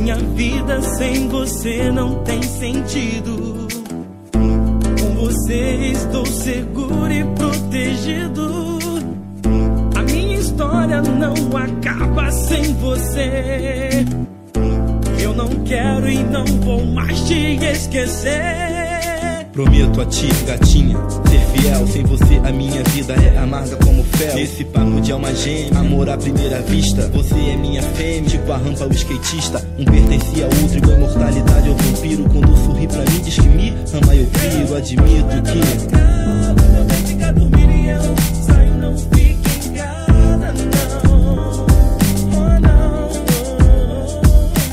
Minha vida sem você não tem sentido. Com você estou seguro e protegido. A minha história não acaba sem você. Eu não quero e não vou mais te esquecer. Prometo a ti, gatinha, ser fiel. Sem você a minha vida é amarga como fel. Esse papo de alma gêmea, amor à primeira vista. Você é minha fêmea, tipo a rampa o skatista. Um pertencia ao outro, igual imortalidade ao vampiro. Quando sorri pra mim, diz que me ama, eu piro. Admito que.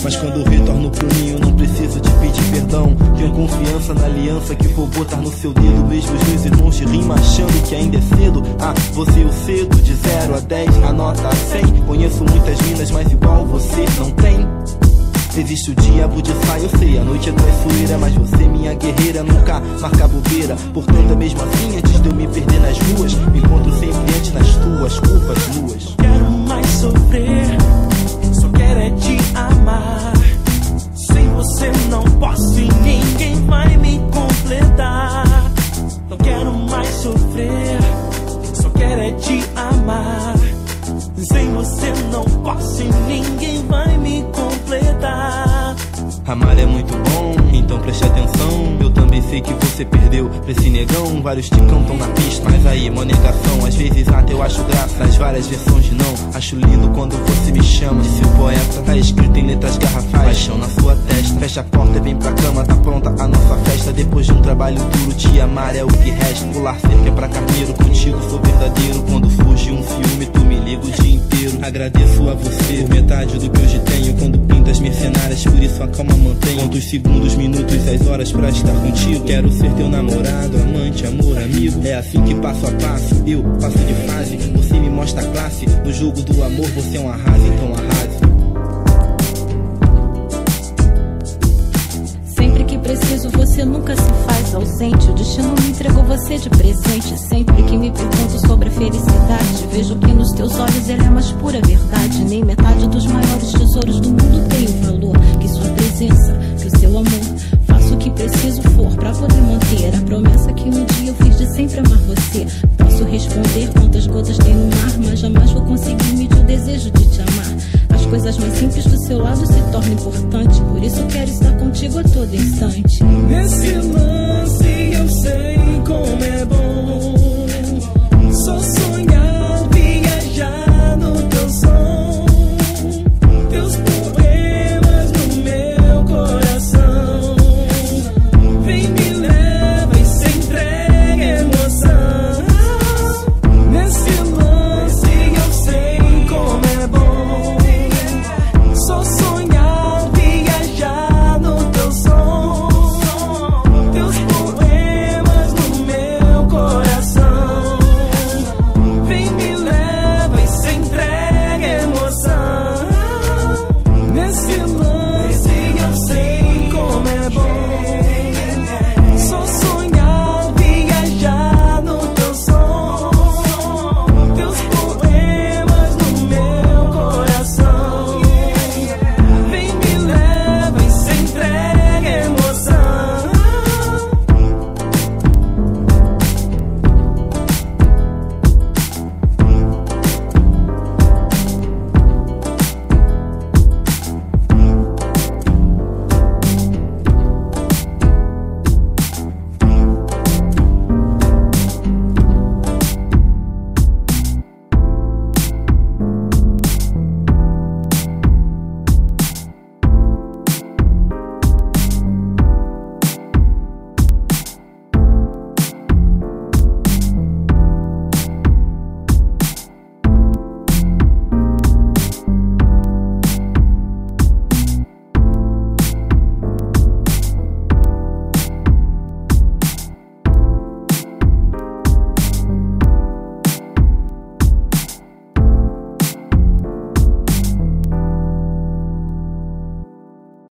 Mas quando eu retorno pro ninho, não preciso te pedir perdão. Confiança na aliança que vou botar no seu dedo. Vejo os meus irmãos de rima achando que ainda é cedo. Ah, você eu cedo, de 0 a 10, a nota 100. Conheço muitas minas, mas igual você não tem. Existe o diabo de saia, eu sei, a noite é traiçoeira Mas você, minha guerreira, nunca marca bobeira Portanto, mesmo assim, antes de eu me perder nas ruas Me encontro sempre antes nas tuas curvas luas Quero mais sofrer, só quero é te amar. Sem você não posso e ninguém vai me completar. Amar é muito bom, então preste atenção. Eu também sei que você perdeu pra esse negão. Vários te cantam na pista, mas aí, mó. Às vezes até eu acho graça nas várias versões de não. Acho lindo quando você me chama. Disse o poeta, tá escrito em letras garrafais. Paixão na sua testa. Fecha a porta e vem pra cama, tá pronta a nossa festa. Depois de um trabalho duro, te amar é o que resta. Pular cerca é pra carneiro, contigo sou Agradeço a você metade do que hoje tenho. Quando pintas mercenárias, por isso a calma mantenho. Quantos segundos, minutos, as horas pra estar contigo. Quero ser teu namorado, amante, amor, amigo. É assim que passo a passo, eu passo de fase. Você me mostra a classe. No jogo do amor, você é um arraso, então arrase. Sempre que preciso, você nunca se faz ausente. O destino me entregou você de presente. Sempre que me pergunto sobre a felicidade, vejo que nos teus olhos ela é mais pura verdade. Nem metade dos maiores tesouros do mundo tem o valor que sua presença, que o seu amor. Faço o que preciso for pra poder manter a promessa que um dia eu fiz de sempre amar você. Posso responder quantas gotas tem no mar, mas jamais vou conseguir medir o desejo de te amar. As coisas mais simples do seu lado se tornam importantes, por isso quero estar contigo a todo instante. Nesse lance eu sei como